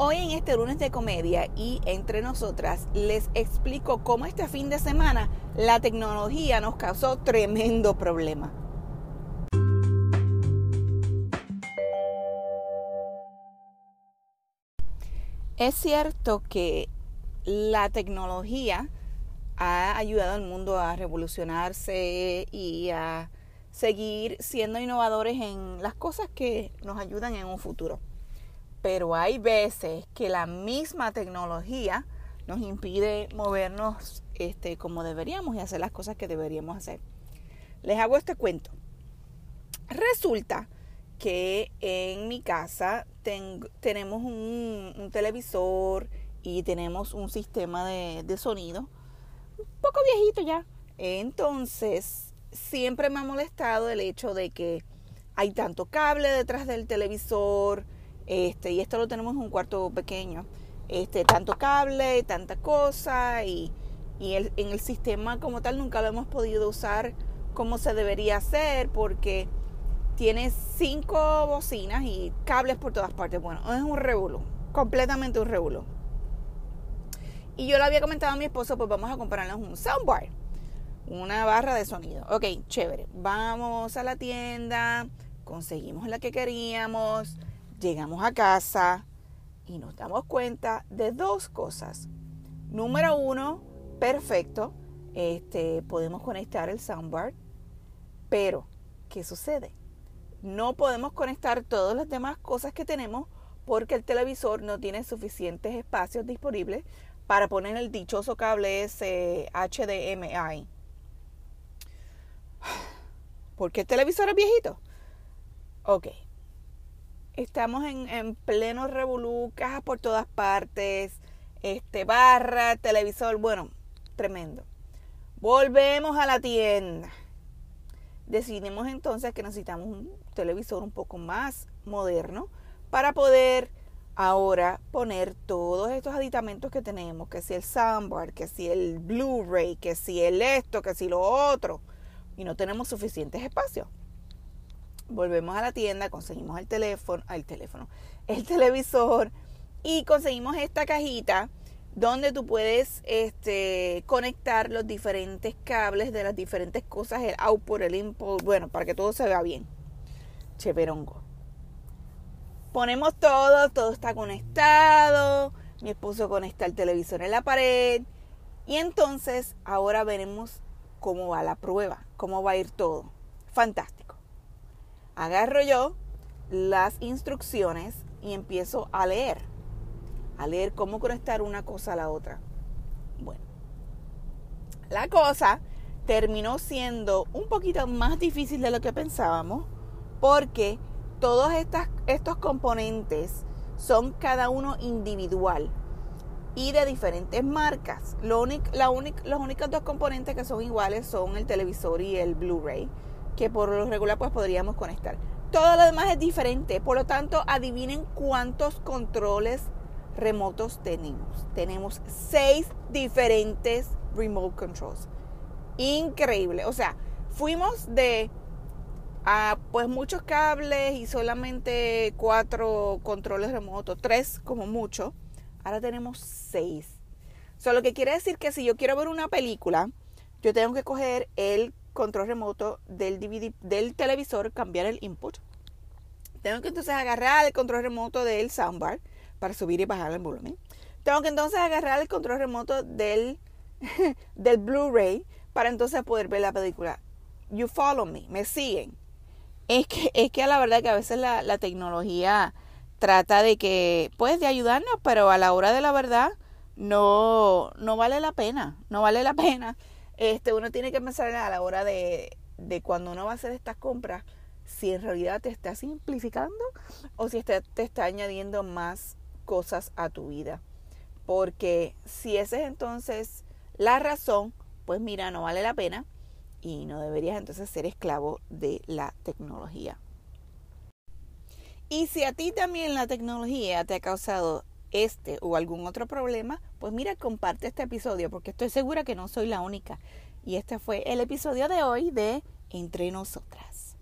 Hoy en este lunes de comedia y entre nosotras les explico cómo este fin de semana la tecnología nos causó tremendo problema. Es cierto que la tecnología ha ayudado al mundo a revolucionarse y a seguir siendo innovadores en las cosas que nos ayudan en un futuro pero hay veces que la misma tecnología nos impide movernos este, como deberíamos y hacer las cosas que deberíamos hacer. Les hago este cuento. Resulta que en mi casa tenemos un, televisor y tenemos un sistema de, de sonido un poco viejito ya. Entonces, siempre me ha molestado el hecho de que hay tanto cable detrás del televisor, este, y esto lo tenemos en un cuarto pequeño. Este, tanto cable, tanta cosa y, en el sistema como tal nunca lo hemos podido usar como se debería hacer porque tiene cinco bocinas y cables por todas partes. Bueno, es un revuelo, completamente un revuelo. Y yo le había comentado a mi esposo, pues vamos a comprarnos un soundbar, una barra de sonido. Ok, chévere. Vamos a la tienda, conseguimos la que queríamos, Llegamos a casa y nos damos cuenta de dos cosas. Número uno, perfecto, este, podemos conectar el soundbar, pero ¿qué sucede? No podemos conectar todas las demás cosas que tenemos porque el televisor no tiene suficientes espacios disponibles para poner el dichoso cable ese HDMI. ¿Por qué el televisor es viejito? Ok, estamos en, pleno revolú, cajas por todas partes, este, barra, televisor, bueno, tremendo. Volvemos a la tienda. Decidimos entonces que necesitamos un televisor un poco más moderno para poder ahora poner todos estos aditamentos que tenemos, que si el soundbar, que si el Blu-ray, que si el esto, que si lo otro, y no tenemos suficientes espacios volvemos a la tienda, conseguimos el teléfono, el teléfono, el televisor y conseguimos esta cajita donde tú puedes este, conectar los diferentes cables de las diferentes cosas, el output, el input, bueno, para que todo se vea bien. Cheverongo. Ponemos todo, todo está conectado. Mi esposo conecta el televisor en la pared. Y entonces ahora veremos cómo va la prueba, cómo va a ir todo. Fantástico agarro yo las instrucciones y empiezo a leer, a leer cómo conectar una cosa a la otra. Bueno, la cosa terminó siendo un poquito más difícil de lo que pensábamos porque todos estos componentes son cada uno individual y de diferentes marcas. Los únicos dos componentes que son iguales son el televisor y el Blu-ray que por lo regular pues podríamos conectar. Todo lo demás es diferente, por lo tanto adivinen cuántos controles remotos tenemos. Tenemos seis diferentes remote controls. Increíble, o sea, fuimos de a pues muchos cables y solamente cuatro controles remotos, tres como mucho. Ahora tenemos seis. Solo que quiere decir que si yo quiero ver una película, yo tengo que coger el control remoto del DVD, del televisor, cambiar el input. Tengo que entonces agarrar el control remoto del soundbar para subir y bajar el volumen. Tengo que entonces agarrar el control remoto del, del Blu-ray para entonces poder ver la película. You follow me, me siguen. Es que, es que a la verdad que a veces la, la tecnología trata de que, pues, de ayudarnos, pero a la hora de la verdad no, no vale la pena, no vale la pena este, uno tiene que pensar a la hora de, de cuando uno va a hacer estas compras, si en realidad te está simplificando o si te, te está añadiendo más cosas a tu vida. Porque si esa es entonces la razón, pues mira, no vale la pena y no deberías entonces ser esclavo de la tecnología. Y si a ti también la tecnología te ha causado este o algún otro problema, pues mira, comparte este episodio porque estoy segura que no soy la única. Y este fue el episodio de hoy de Entre Nosotras.